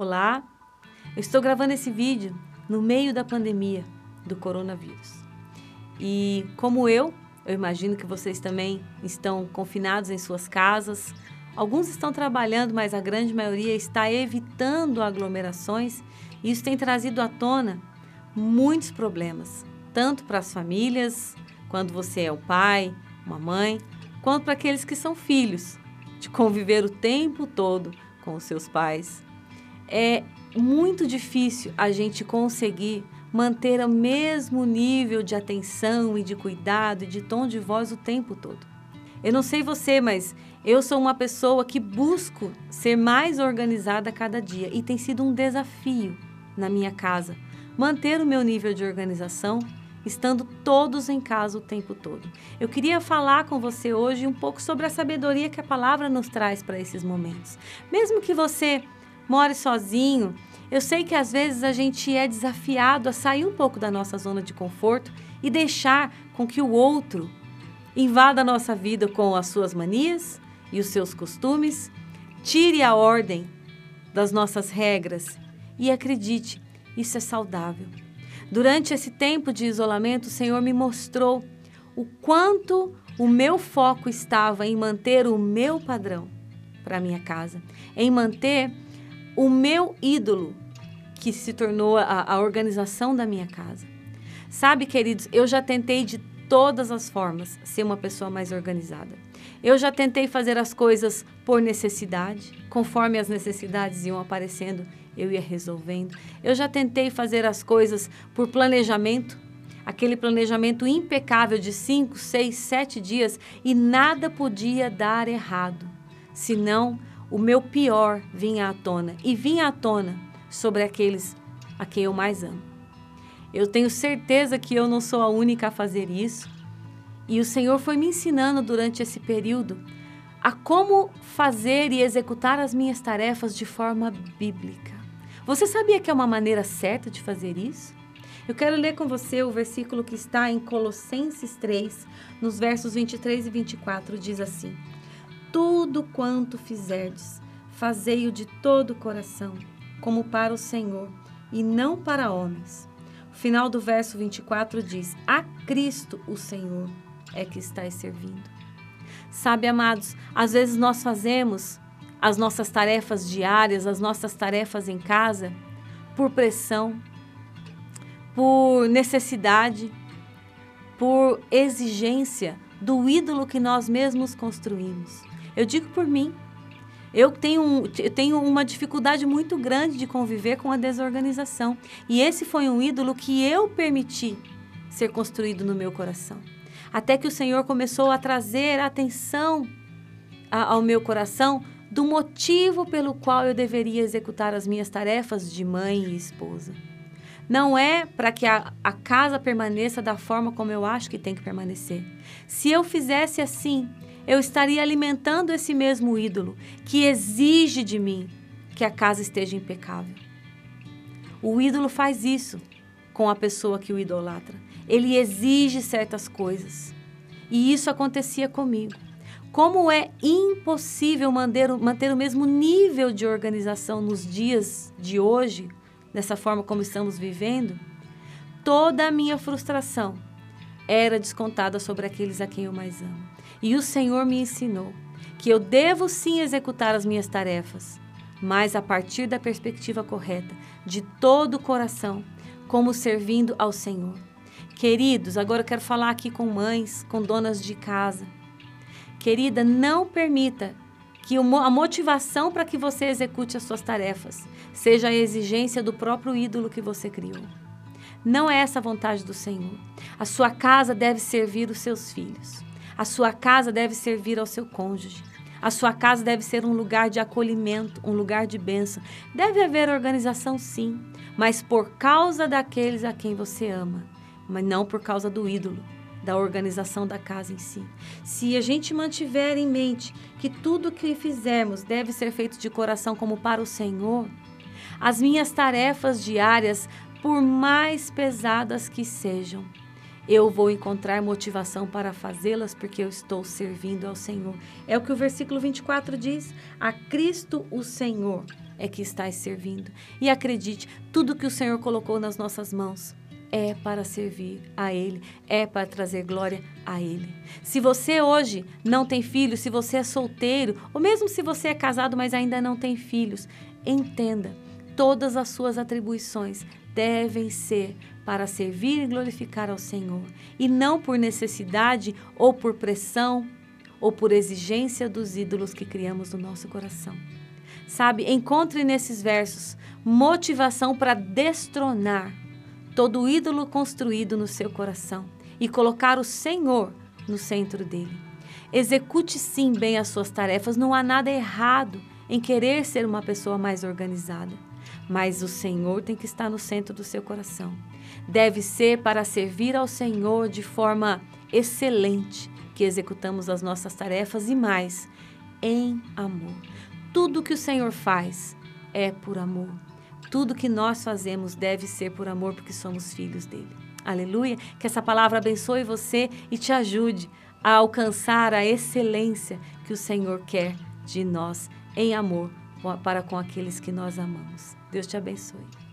Olá, eu estou gravando esse vídeo no meio da pandemia do coronavírus. E como eu, eu imagino que vocês também estão confinados em suas casas. Alguns estão trabalhando, mas a grande maioria está evitando aglomerações. E isso tem trazido à tona muitos problemas, tanto para as famílias, quando você é o pai, uma mãe, quanto para aqueles que são filhos, de conviver o tempo todo com os seus pais é muito difícil a gente conseguir manter o mesmo nível de atenção e de cuidado e de tom de voz o tempo todo. Eu não sei você, mas eu sou uma pessoa que busco ser mais organizada cada dia e tem sido um desafio na minha casa manter o meu nível de organização estando todos em casa o tempo todo. Eu queria falar com você hoje um pouco sobre a sabedoria que a palavra nos traz para esses momentos. Mesmo que você more sozinho, eu sei que às vezes a gente é desafiado a sair um pouco da nossa zona de conforto e deixar com que o outro invada a nossa vida com as suas manias e os seus costumes, tire a ordem das nossas regras e acredite, isso é saudável. Durante esse tempo de isolamento, o Senhor me mostrou o quanto o meu foco estava em manter o meu padrão para minha casa, em manter o meu ídolo, que se tornou a, a organização da minha casa. Sabe, queridos, eu já tentei de todas as formas ser uma pessoa mais organizada. Eu já tentei fazer as coisas por necessidade, conforme as necessidades iam aparecendo, eu ia resolvendo. Eu já tentei fazer as coisas por planejamento, aquele planejamento impecável de cinco, seis, sete dias e nada podia dar errado, senão o meu pior vinha à tona e vinha à tona sobre aqueles a quem eu mais amo. Eu tenho certeza que eu não sou a única a fazer isso. E o Senhor foi me ensinando durante esse período a como fazer e executar as minhas tarefas de forma bíblica. Você sabia que é uma maneira certa de fazer isso? Eu quero ler com você o versículo que está em Colossenses 3, nos versos 23 e 24, diz assim: tudo quanto fizerdes, fazei-o de todo o coração, como para o Senhor, e não para homens. O final do verso 24 diz: A Cristo o Senhor é que estáis servindo. Sabe, amados, às vezes nós fazemos as nossas tarefas diárias, as nossas tarefas em casa, por pressão, por necessidade, por exigência do ídolo que nós mesmos construímos. Eu digo por mim. Eu tenho, eu tenho uma dificuldade muito grande de conviver com a desorganização. E esse foi um ídolo que eu permiti ser construído no meu coração. Até que o Senhor começou a trazer atenção ao meu coração do motivo pelo qual eu deveria executar as minhas tarefas de mãe e esposa. Não é para que a, a, casa permaneça da forma como eu acho que tem que permanecer. Se eu fizesse assim, eu estaria alimentando esse mesmo ídolo que exige de mim que a casa esteja impecável. O ídolo faz isso com a pessoa que o idolatra. Ele exige certas coisas. E isso acontecia comigo. Como é impossível manter, manter o mesmo nível de organização nos dias de hoje, dessa forma como estamos vivendo, toda a minha frustração era descontada sobre aqueles a quem eu mais amo. E o Senhor me ensinou que eu devo sim executar as minhas tarefas, mas a partir da perspectiva correta, de todo o coração, como servindo ao Senhor. Queridos, agora eu quero falar aqui com mães, com donas de casa. Querida, não permita que a motivação para que você execute as suas tarefas seja a exigência do próprio ídolo que você criou. Não é essa a vontade do Senhor. A sua casa deve servir os seus filhos. A sua casa deve servir ao seu cônjuge. A sua casa deve ser um lugar de acolhimento, um lugar de bênção. Deve haver organização, sim, mas por causa daqueles a quem você ama, mas não por causa do ídolo, da organização da casa em si. Se a gente mantiver em mente que tudo que fizermos deve ser feito de coração como para o Senhor, as minhas tarefas diárias, por mais pesadas que sejam, eu vou encontrar motivação para fazê-las porque eu estou servindo ao Senhor. É o que o versículo 24 diz: A Cristo o Senhor é que estás servindo. E acredite, tudo que o Senhor colocou nas nossas mãos é para servir a Ele, é para trazer glória a Ele. Se você hoje não tem filhos, se você é solteiro, ou mesmo se você é casado, mas ainda não tem filhos, entenda, todas as suas atribuições devem ser para servir e glorificar ao Senhor, e não por necessidade ou por pressão ou por exigência dos ídolos que criamos no nosso coração. Sabe, encontre nesses versos motivação para destronar todo ídolo construído no seu coração e colocar o Senhor no centro dele. Execute sim bem as suas tarefas, não há nada errado em querer ser uma pessoa mais organizada, mas o Senhor tem que estar no centro do seu coração. Deve ser para servir ao Senhor de forma excelente que executamos as nossas tarefas e mais, em amor. Tudo que o Senhor faz é por amor. Tudo que nós fazemos deve ser por amor, porque somos filhos dele. Aleluia. Que essa palavra abençoe você e te ajude a alcançar a excelência que o Senhor quer de nós em amor para com aqueles que nós amamos. Deus te abençoe.